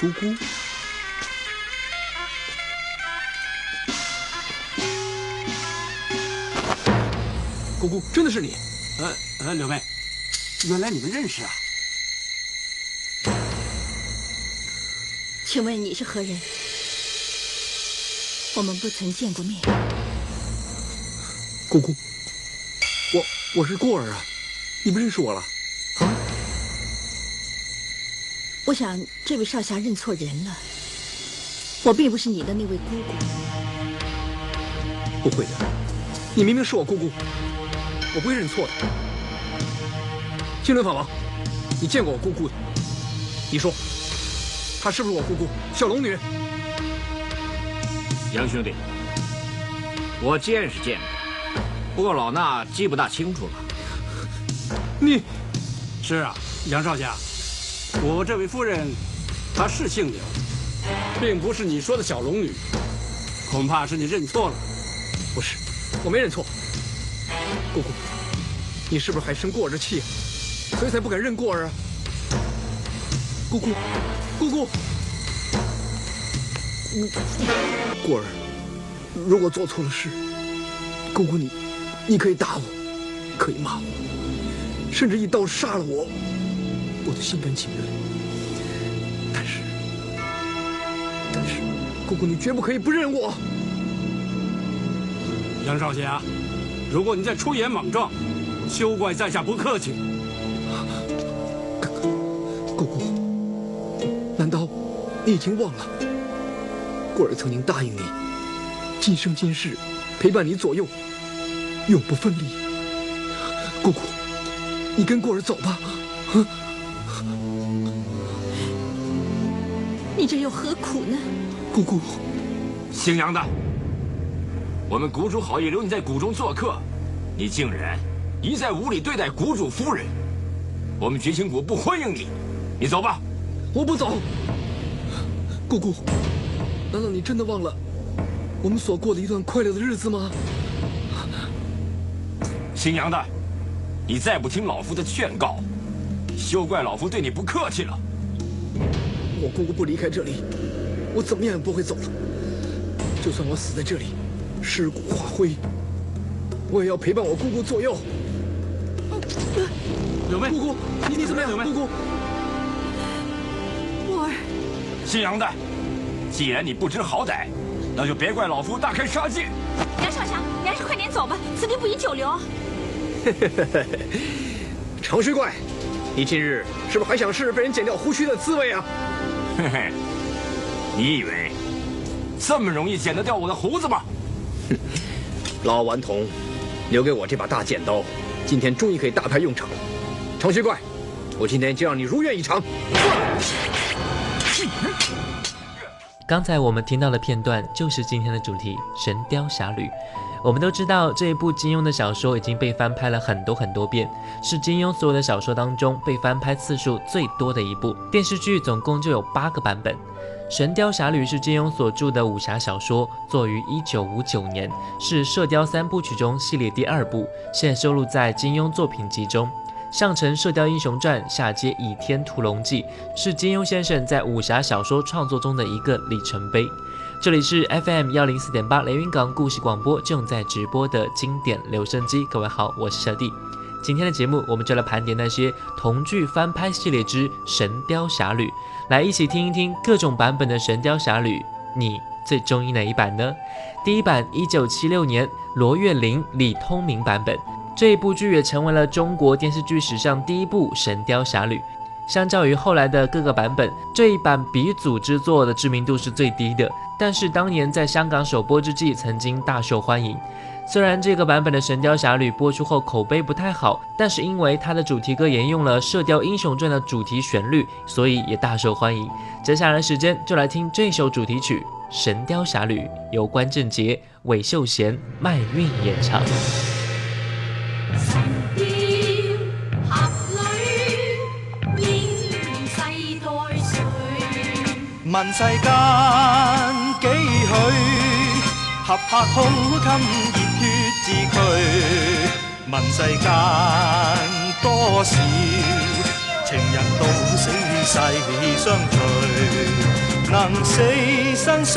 姑姑，姑姑，真的是你？呃呃，柳妹，原来你们认识啊？请问你是何人？我们不曾见过面。姑姑，我我是过儿啊，你不认识我了？我想这位少侠认错人了，我并不是你的那位姑姑。不会的，你明明是我姑姑，我不会认错的。青轮法王，你见过我姑姑的？你说，她是不是我姑姑小龙女？杨兄弟，我见是见过，不过老衲记不大清楚了。你，是啊，杨少侠，我这位夫人，她是姓柳，并不是你说的小龙女，恐怕是你认错了。不是，我没认错。姑姑，你是不是还生过儿的气，所以才不敢认过儿啊？姑姑，姑姑。过儿，如果做错了事，姑姑你，你可以打我，可以骂我，甚至一刀杀了我，我的心甘情愿。但是，但是，姑姑你绝不可以不认我。杨少侠，如果你再出言莽撞，休怪在下不客气。姑姑，难道你已经忘了？过儿曾经答应你，今生今世陪伴你左右，永不分离。姑姑，你跟过儿走吧。这又何苦呢？姑姑，姓杨的，我们谷主好意留你在谷中做客，你竟然一再无礼对待谷主夫人，我们绝情谷不欢迎你，你走吧。我不走。姑姑。难道你真的忘了我们所过的一段快乐的日子吗？姓杨的，你再不听老夫的劝告，休怪老夫对你不客气了。我姑姑不离开这里，我怎么样也不会走了。就算我死在这里，尸骨化灰，我也要陪伴我姑姑左右。柳妹，姑姑，你你怎么样？姑姑，过儿，姓杨的。既然你不知好歹，那就别怪老夫大开杀戒。杨少侠，你还是快点走吧，此地不宜久留。长须怪，你今日是不是还想试试被人剪掉胡须的滋味啊？嘿嘿，你以为这么容易剪得掉我的胡子吗？老顽童，留给我这把大剪刀，今天终于可以大派用场了。长须怪，我今天就让你如愿以偿。刚才我们听到的片段就是今天的主题《神雕侠侣》。我们都知道这一部金庸的小说已经被翻拍了很多很多遍，是金庸所有的小说当中被翻拍次数最多的一部。电视剧总共就有八个版本。《神雕侠侣》是金庸所著的武侠小说，作于一九五九年，是《射雕三部曲》中系列第二部，现收录在金庸作品集中。上承《射雕英雄传》，下接《倚天屠龙记》，是金庸先生在武侠小说创作中的一个里程碑。这里是 FM 幺零四点八雷云港故事广播正在直播的经典留声机。各位好，我是小弟。今天的节目，我们就来盘点那些同剧翻拍系列之《神雕侠侣》，来一起听一听各种版本的《神雕侠侣》，你最中意哪一版呢？第一版，一九七六年罗月玲、李通明版本。这一部剧也成为了中国电视剧史上第一部《神雕侠侣》。相较于后来的各个版本，这一版鼻祖之作的知名度是最低的。但是当年在香港首播之际，曾经大受欢迎。虽然这个版本的《神雕侠侣》播出后口碑不太好，但是因为它的主题歌沿用了《射雕英雄传》的主题旋律，所以也大受欢迎。接下来时间就来听这首主题曲《神雕侠侣》，由关正杰、韦秀贤、麦韵演唱。问世间几许，合拍胸襟热血自驱。问世间多少情人到死。世相随，能死生相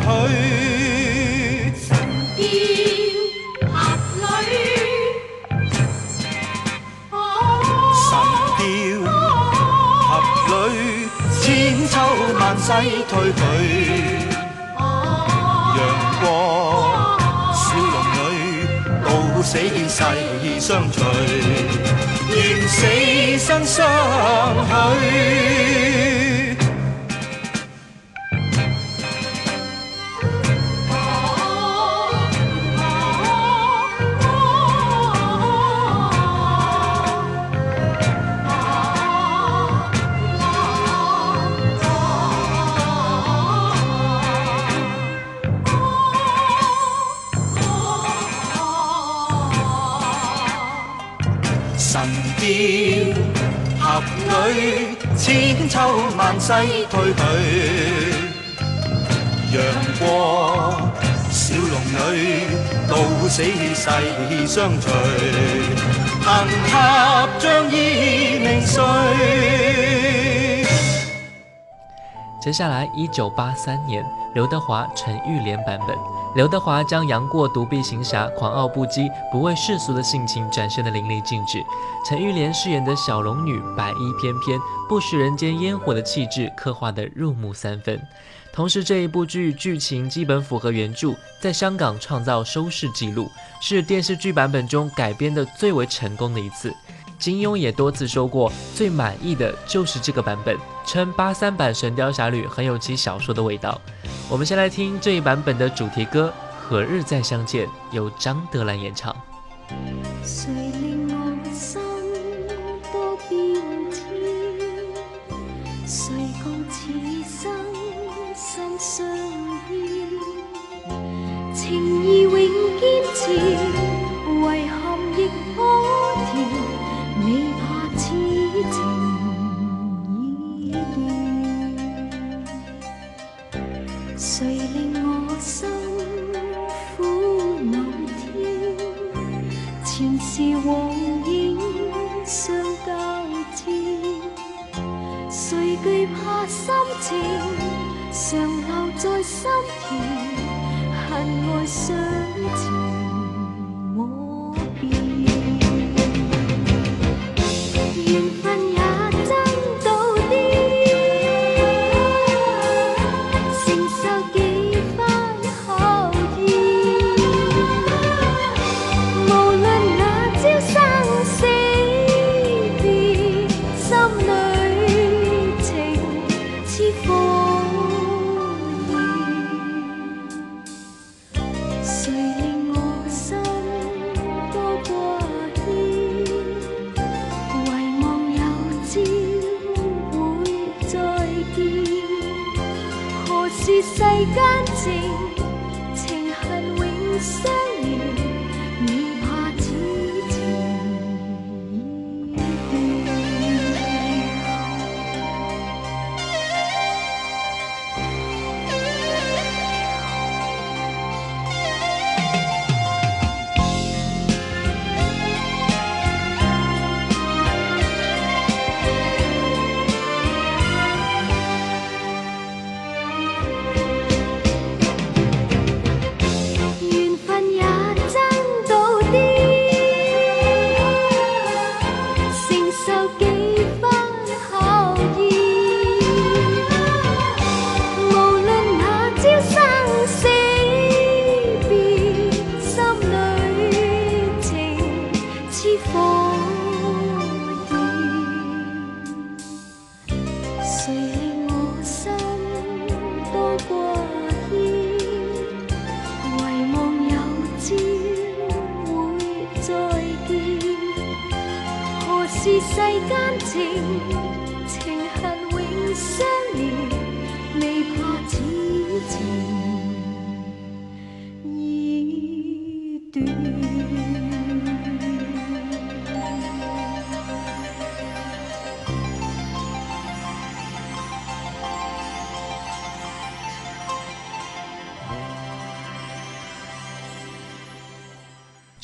許。万世推许，阳光笑容里，到死见世相随，愿死生相许。秋萬世退去。楊過小龙女，到死世相随。行俠仗義名垂。接下来，一九八三年，刘德华、陈玉莲版本。刘德华将杨过独臂行侠、狂傲不羁、不畏世俗的性情展现得淋漓尽致。陈玉莲饰演的小龙女白衣翩翩、不食人间烟火的气质，刻画得入木三分。同时，这一部剧剧情基本符合原著，在香港创造收视纪录，是电视剧版本中改编的最为成功的一次。金庸也多次说过，最满意的就是这个版本，称八三版《神雕侠侣》很有其小说的味道。我们先来听这一版本的主题歌《何日再相见》，由张德兰演唱。谁令我心多变迁？谁共此生心相牵？情义永坚持，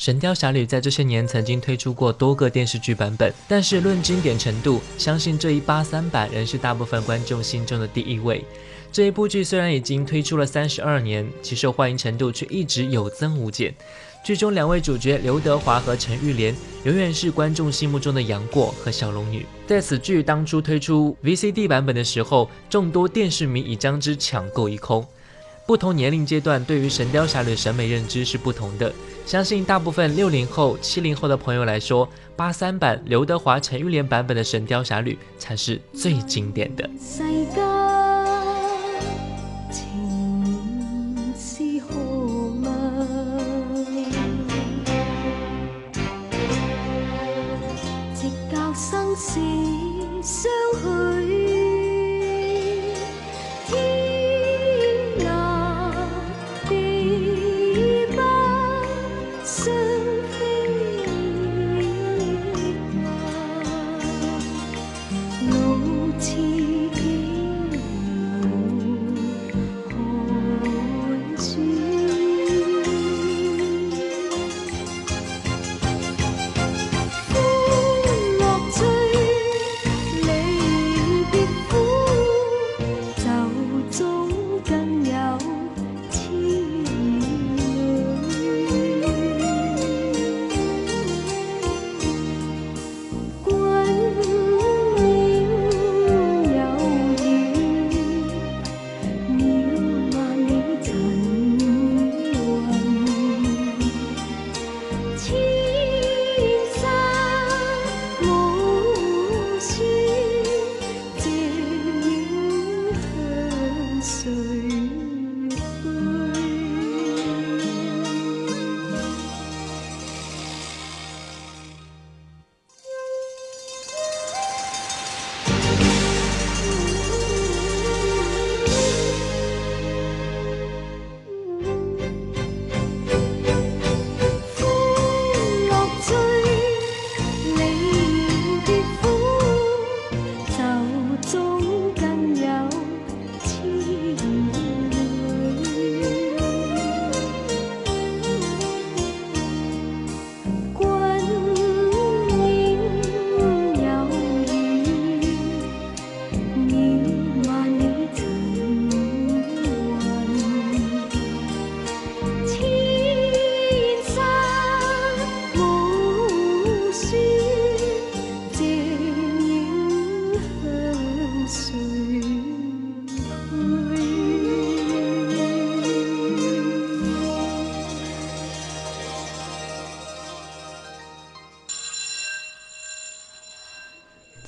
神雕侠侣》在这些年曾经推出过多个电视剧版本，但是论经典程度，相信这一八三版仍是大部分观众心中的第一位。这一部剧虽然已经推出了三十二年，其受欢迎程度却一直有增无减。剧中两位主角刘德华和陈玉莲，永远是观众心目中的杨过和小龙女。在此剧当初推出 VCD 版本的时候，众多电视迷已将之抢购一空。不同年龄阶段对于《神雕侠侣》审美认知是不同的。相信大部分六零后、七零后的朋友来说，八三版刘德华、陈玉莲版本的《神雕侠侣》才是最经典的。世間情是何物？直教生死相，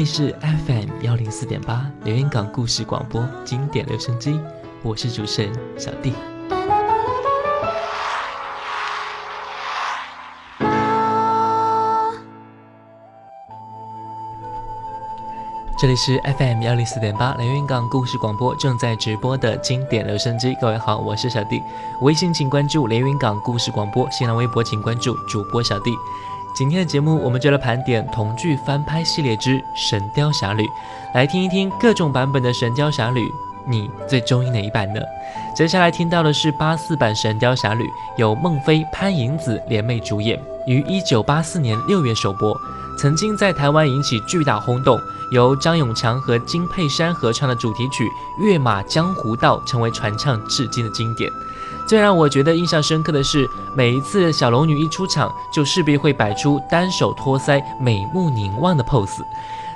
里是 FM 幺零四点八连云港故事广播经典留声机，我是主持人小弟。这里是 FM 幺零四点八连云港故事广播正在直播的经典留声机。各位好，我是小弟。微信请关注连云港故事广播，新浪微博请关注主播小弟。今天的节目，我们就来盘点同剧翻拍系列之《神雕侠侣》，来听一听各种版本的《神雕侠侣》，你最中意哪一版呢？接下来听到的是八四版《神雕侠侣》，由孟非、潘迎紫联袂主演，于一九八四年六月首播，曾经在台湾引起巨大轰动。由张永强和金佩珊合唱的主题曲《跃马江湖道》成为传唱至今的经典。最让我觉得印象深刻的是，每一次小龙女一出场，就势必会摆出单手托腮、美目凝望的 pose。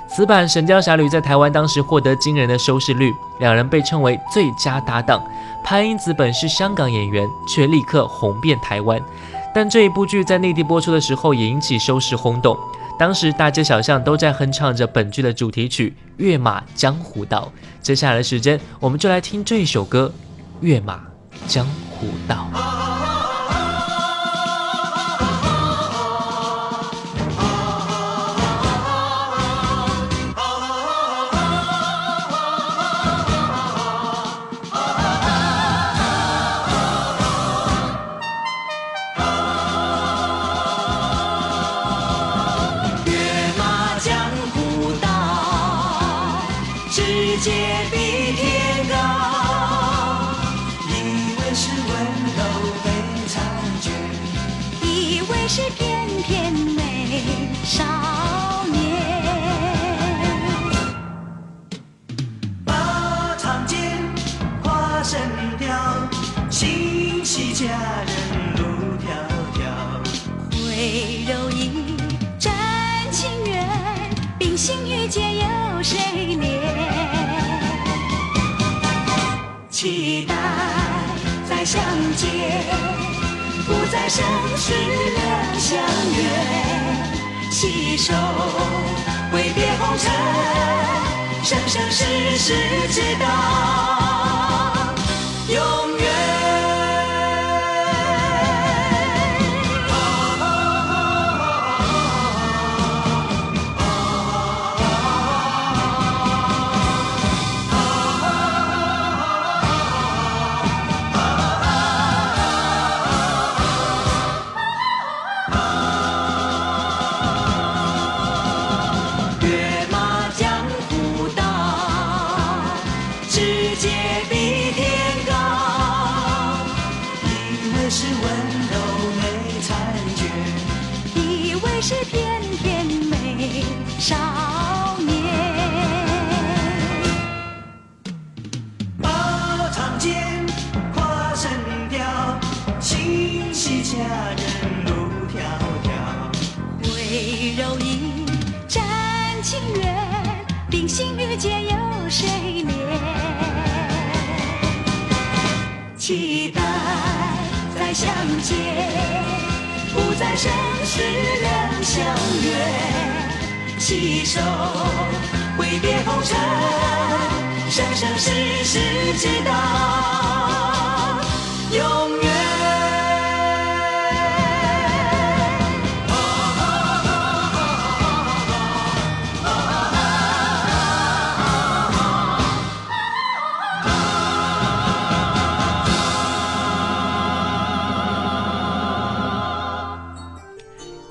此版《神雕侠侣》在台湾当时获得惊人的收视率，两人被称为最佳搭档。潘英子本是香港演员，却立刻红遍台湾。但这一部剧在内地播出的时候，也引起收视轰动。当时大街小巷都在哼唱着本剧的主题曲《跃马江湖道》。接下来的时间，我们就来听这一首歌《跃马江湖道》。跃马江湖道，世界是翩翩美少年。马场间花神雕，心系佳人路迢迢。挥柔意，真情缘，冰心玉洁有谁怜？期待再相见，不再生死两相约。携手挥别红尘，生生世世直到永远。是翩翩美少年。马场间跨神雕，心系佳人路迢迢。会柔意，真情缘，冰心玉洁有谁怜？期待再相见，不再生死两相约。携手挥别红尘，生生世世直到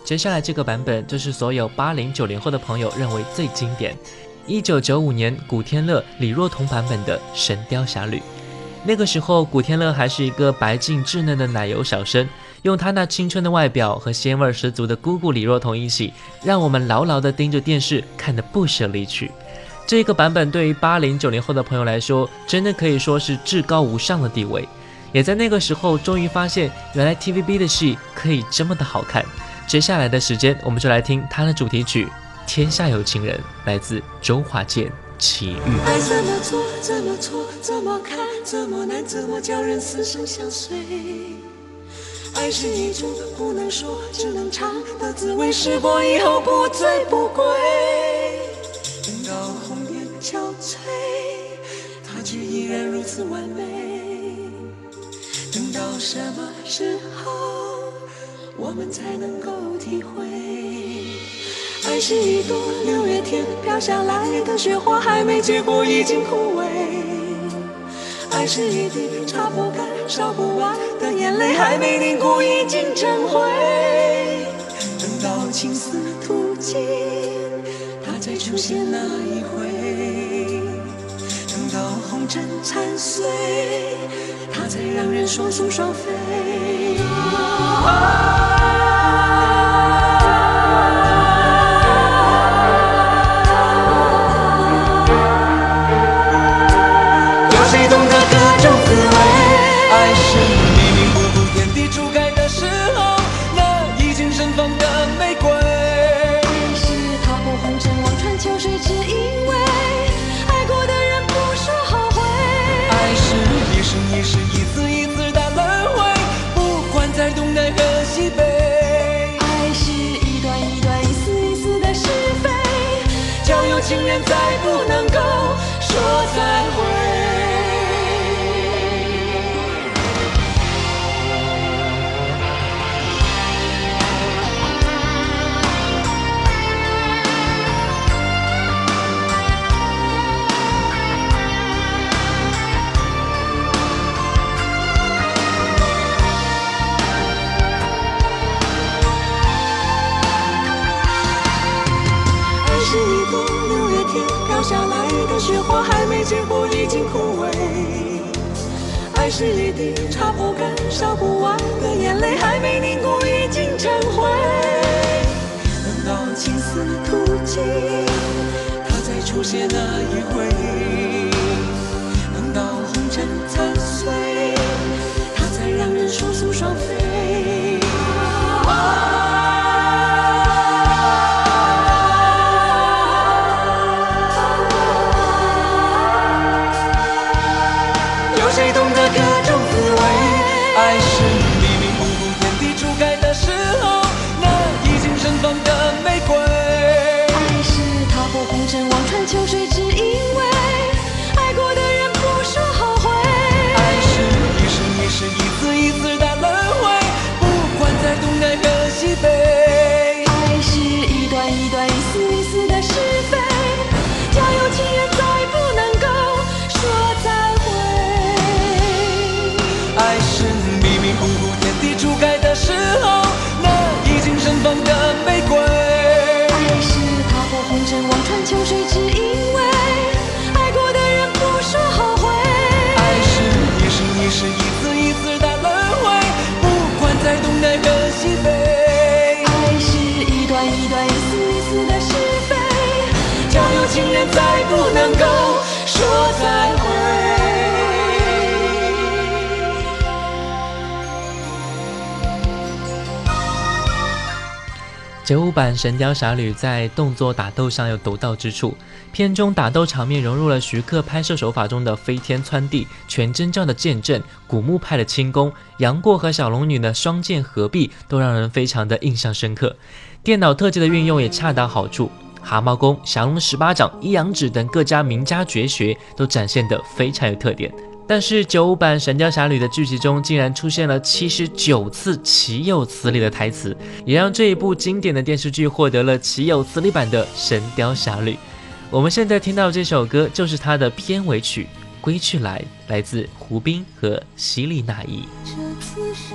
接下来这个版本就是所有八零九零后的朋友认为最经典，一九九五年古天乐、李若彤版本的《神雕侠侣》。那个时候，古天乐还是一个白净稚嫩的奶油小生，用他那青春的外表和鲜味十足的姑姑李若彤一起，让我们牢牢地盯着电视看得不舍离去。这个版本对于八零九零后的朋友来说，真的可以说是至高无上的地位。也在那个时候，终于发现原来 TVB 的戏可以这么的好看。接下来的时间，我们就来听他的主题曲《天下有情人》，来自周华健《奇遇》。爱怎么做，怎么错，怎么看，怎么难，怎么叫人死生相随？爱是一种不能说，只能尝的滋味，试过以后不醉不归。等到红颜憔悴，它却依然如此完美。等到什么时候，我们才能够体会？爱是一朵六月天飘下来的雪花，还没结果已经枯萎。爱是一滴擦不干、烧不完的眼泪，还没凝固已经成灰。等到青丝吐尽，它再出现那一回。真残碎，它才让人双宿双飞。情人再不能够说再会。已经枯萎。爱是一滴擦不干、烧不完的眼泪，还没凝固已经成灰。等到青丝吐尽，它再出现那一回；情人再不能够说再会。九五版《神雕侠侣》在动作打斗上有独到之处，片中打斗场面融入了徐克拍摄手法中的飞天窜地、全真教的剑阵、古墓派的轻功，杨过和小龙女的双剑合璧，都让人非常的印象深刻。电脑特技的运用也恰到好处，蛤蟆功、降龙十八掌、一阳指等各家名家绝学都展现得非常有特点。但是九五版《神雕侠侣》的剧集中竟然出现了七十九次岂有此理的台词，也让这一部经典的电视剧获得了岂有此理版的《神雕侠侣》。我们现在听到这首歌就是它的片尾曲《归去来》，来自胡兵和希利娜依。这次是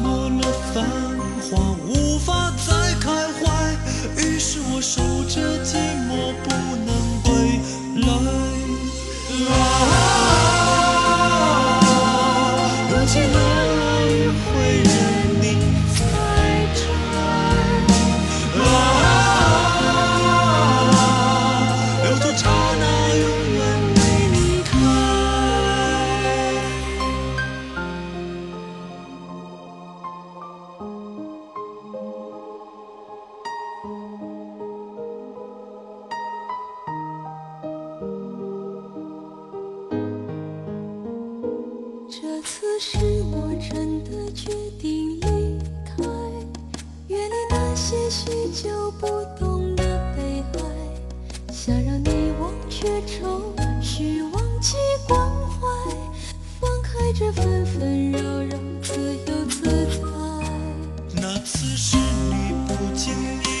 守着寂寞，不能是我真的决定离开，远离那些许久不懂的悲哀，想让你忘却愁绪，忘记关怀，放开这纷纷扰扰，自由自在。那次是你不经意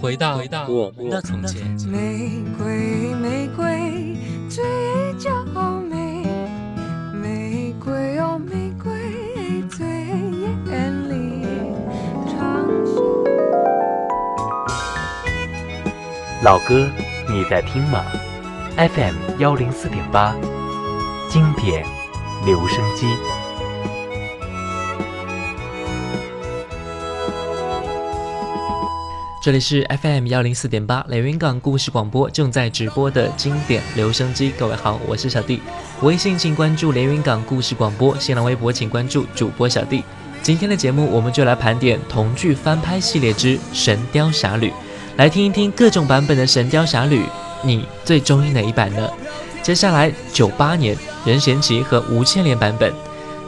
回到回到我们的从前。玫瑰，玫瑰，最娇美。玫瑰哦，玫瑰最艳丽。长。老歌，你在听吗？FM 幺零四点八，经典留声机。这里是 FM 幺零四点八连云港故事广播正在直播的经典留声机。各位好，我是小弟。微信请关注连云港故事广播，新浪微博请关注主播小弟。今天的节目我们就来盘点童剧翻拍系列之《神雕侠侣》，来听一听各种版本的《神雕侠侣》，你最中意哪一版呢？接下来九八年任贤齐和吴倩莲版本。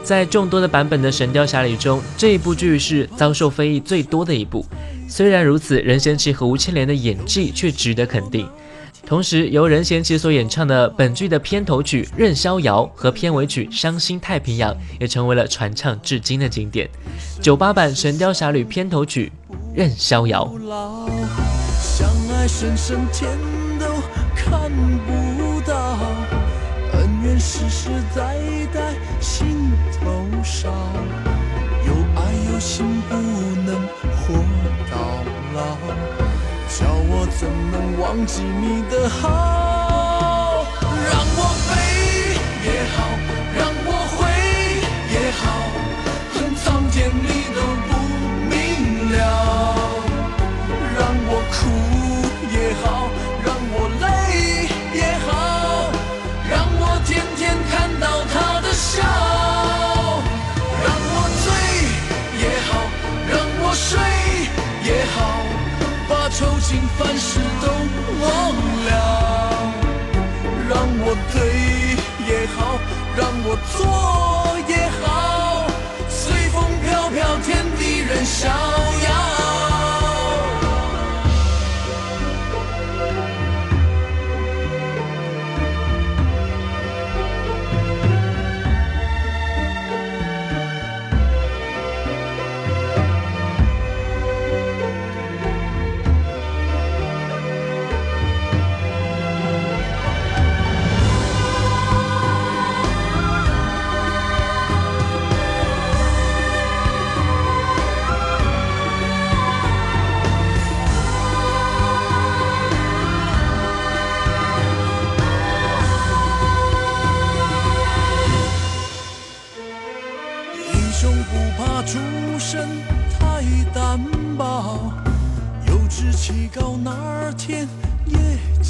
在众多的版本的《神雕侠侣》中，这一部剧是遭受非议最多的一部。虽然如此，任贤齐和吴倩莲的演技却值得肯定。同时，由任贤齐所演唱的本剧的片头曲《任逍遥》和片尾曲《伤心太平洋》也成为了传唱至今的经典。九八版《神雕侠侣》片头曲《任逍遥》。相爱深深天都看不到，恩怨世世代代心头烧，有爱有心不能老，叫我怎能忘记你的好？让我飞也好，让我做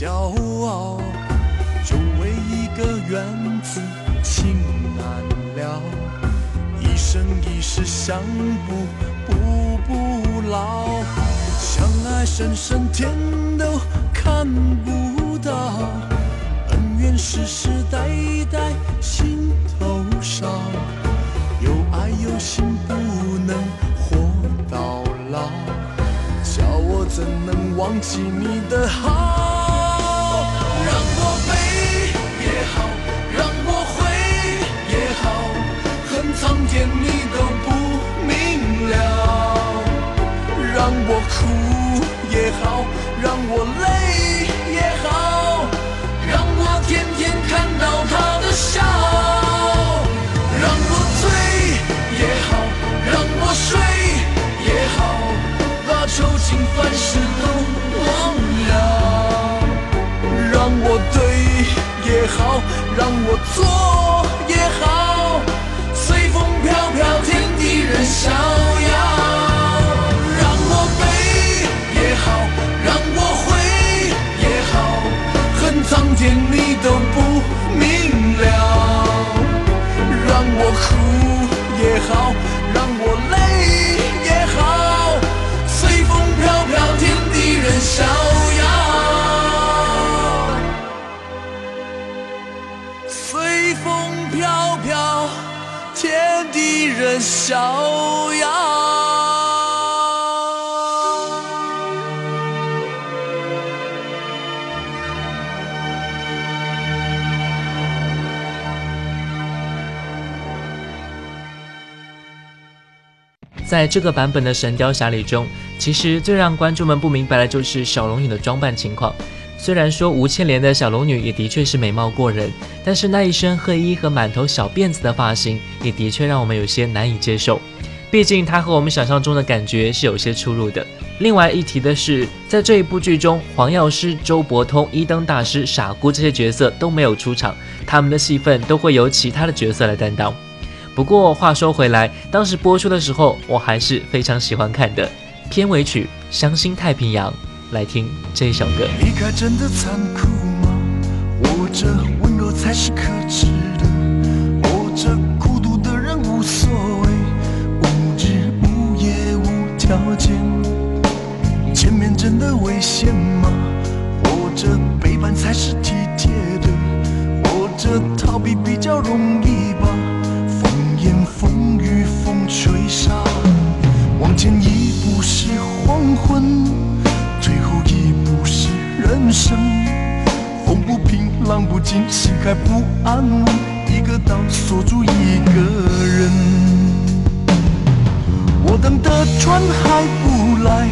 骄傲。就为一个缘字情难了，一生一世相补补不老。相爱深深天都看不到，恩怨世世代代心头烧。有爱有心不能活到老，叫我怎能忘记你的好？在这个版本的《神雕侠侣》中，其实最让观众们不明白的就是小龙女的装扮情况。虽然说吴倩莲的小龙女也的确是美貌过人，但是那一身黑衣和满头小辫子的发型，也的确让我们有些难以接受。毕竟她和我们想象中的感觉是有些出入的。另外一提的是，在这一部剧中，黄药师、周伯通、一灯大师、傻姑这些角色都没有出场，他们的戏份都会由其他的角色来担当。不过话说回来，当时播出的时候，我还是非常喜欢看的。片尾曲《伤心太平洋》，来听这一首歌。离开真的残酷吗？活着温柔才是可耻的，活着孤独的人无所谓，无日无夜无条件。前面真的危险吗？活着背叛才是体贴的，活着逃避比较容易。吹沙，往前一步是黄昏，最后一步是人生。风不平，浪不静，心还不安稳，一个岛锁住一个人。我等的船还不来，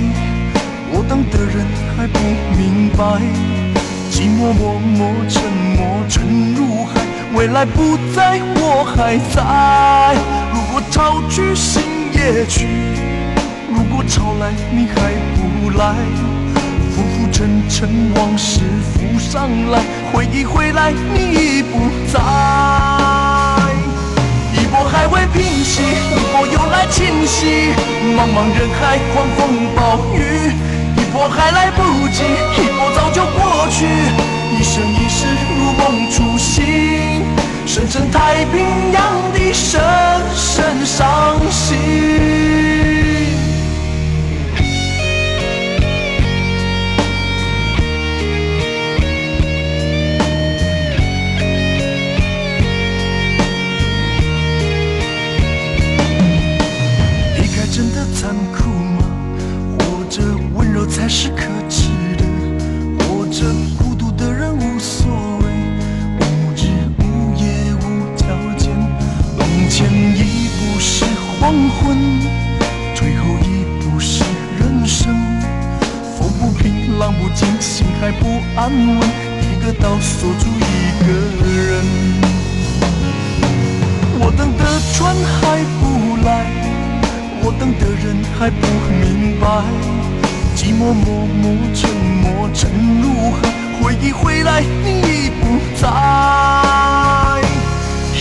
我等的人还不明白，寂寞默默沉默沉入海，未来不在，我还在。如果潮去心也去，如果潮来你还不来，浮浮沉沉往事浮上来，回忆回来你已不在。一波还未平息，一波又来侵袭，茫茫人海，狂风暴雨，一波还来不及，一波早就过去，一生一世如梦初醒，深深太平洋的深深伤心。锁住一个人。我等的船还不来，我等的人还不明白，寂寞默默沉默沉入海，回忆回来你已不在。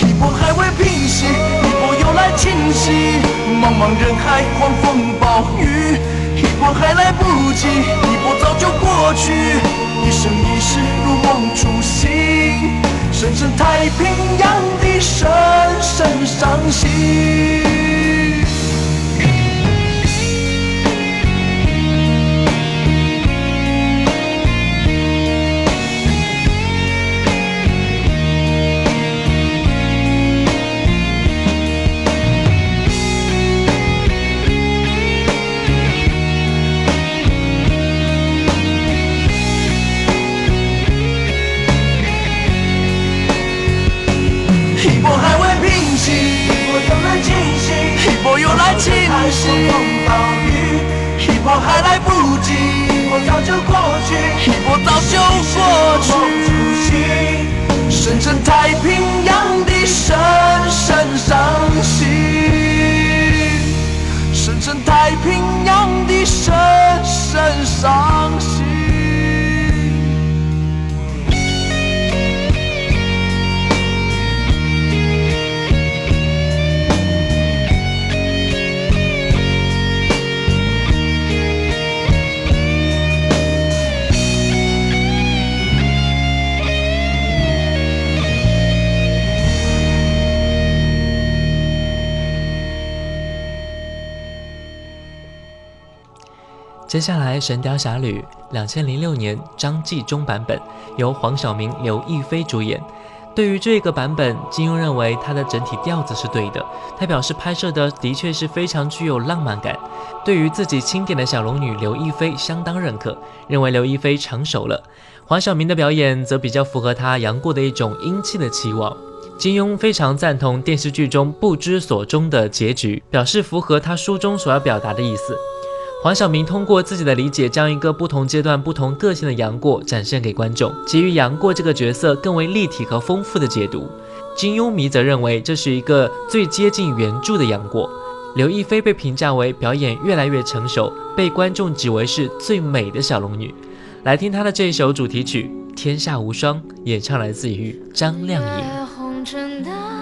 一波还未平息，一波又来侵袭，茫茫人海，狂风暴雨，一波还来不及，一波早就过去，一生一世如梦初醒，深深太平洋的深深伤心。还来不及，一波早就过去，一波早就过去。深圳太平洋接下来，《神雕侠侣》两千零六年张纪中版本，由黄晓明、刘亦菲主演。对于这个版本，金庸认为它的整体调子是对的。他表示拍摄的的确是非常具有浪漫感。对于自己钦点的小龙女刘亦菲相当认可，认为刘亦菲成熟了。黄晓明的表演则比较符合他杨过的一种英气的期望。金庸非常赞同电视剧中不知所终的结局，表示符合他书中所要表达的意思。黄晓明通过自己的理解，将一个不同阶段、不同个性的杨过展现给观众，给予杨过这个角色更为立体和丰富的解读。金庸迷则认为这是一个最接近原著的杨过。刘亦菲被评价为表演越来越成熟，被观众指为是最美的小龙女。来听她的这一首主题曲《天下无双》，演唱来自于张靓颖。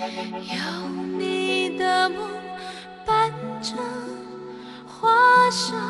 有你的梦伴着。花香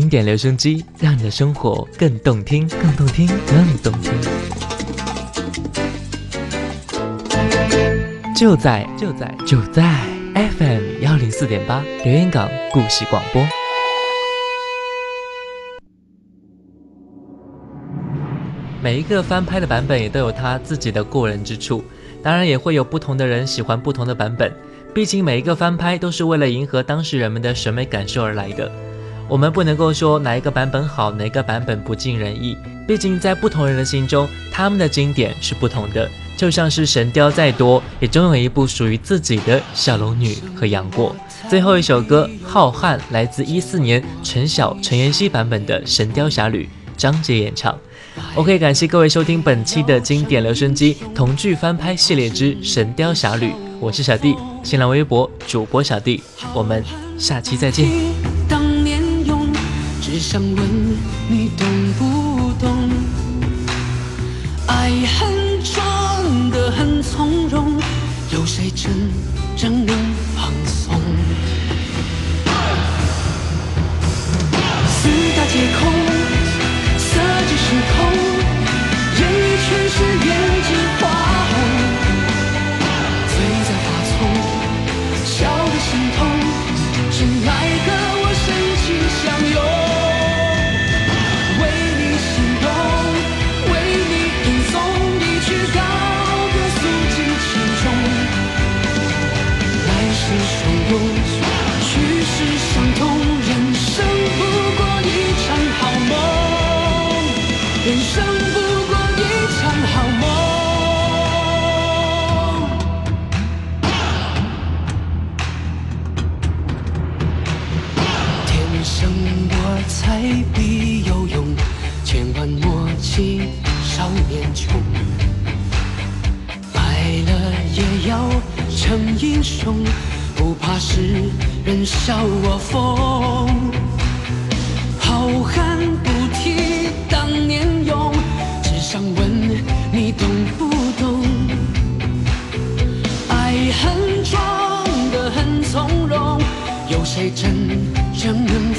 经典留声机，让你的生活更动听，更动听，更动听。就在就在就在 FM 幺零四点八留言港故事广播。每一个翻拍的版本也都有它自己的过人之处，当然也会有不同的人喜欢不同的版本。毕竟每一个翻拍都是为了迎合当时人们的审美感受而来的。我们不能够说哪一个版本好，哪一个版本不尽人意。毕竟在不同人的心中，他们的经典是不同的。就像是神雕再多，也总有一部属于自己的小龙女和杨过。最后一首歌《浩瀚》来自一四年陈晓、陈妍希版本的《神雕侠侣》，张杰演唱。OK，感谢各位收听本期的经典留声机同剧翻拍系列之《神雕侠侣》，我是小弟，新浪微博主播小弟，我们下期再见。只想问你懂不懂？爱恨装得很从容，有谁真正能放松？四大皆空，英雄，不怕世人笑我疯。好汉不提当年勇，只想问你懂不懂？爱恨装得很从容，有谁真正能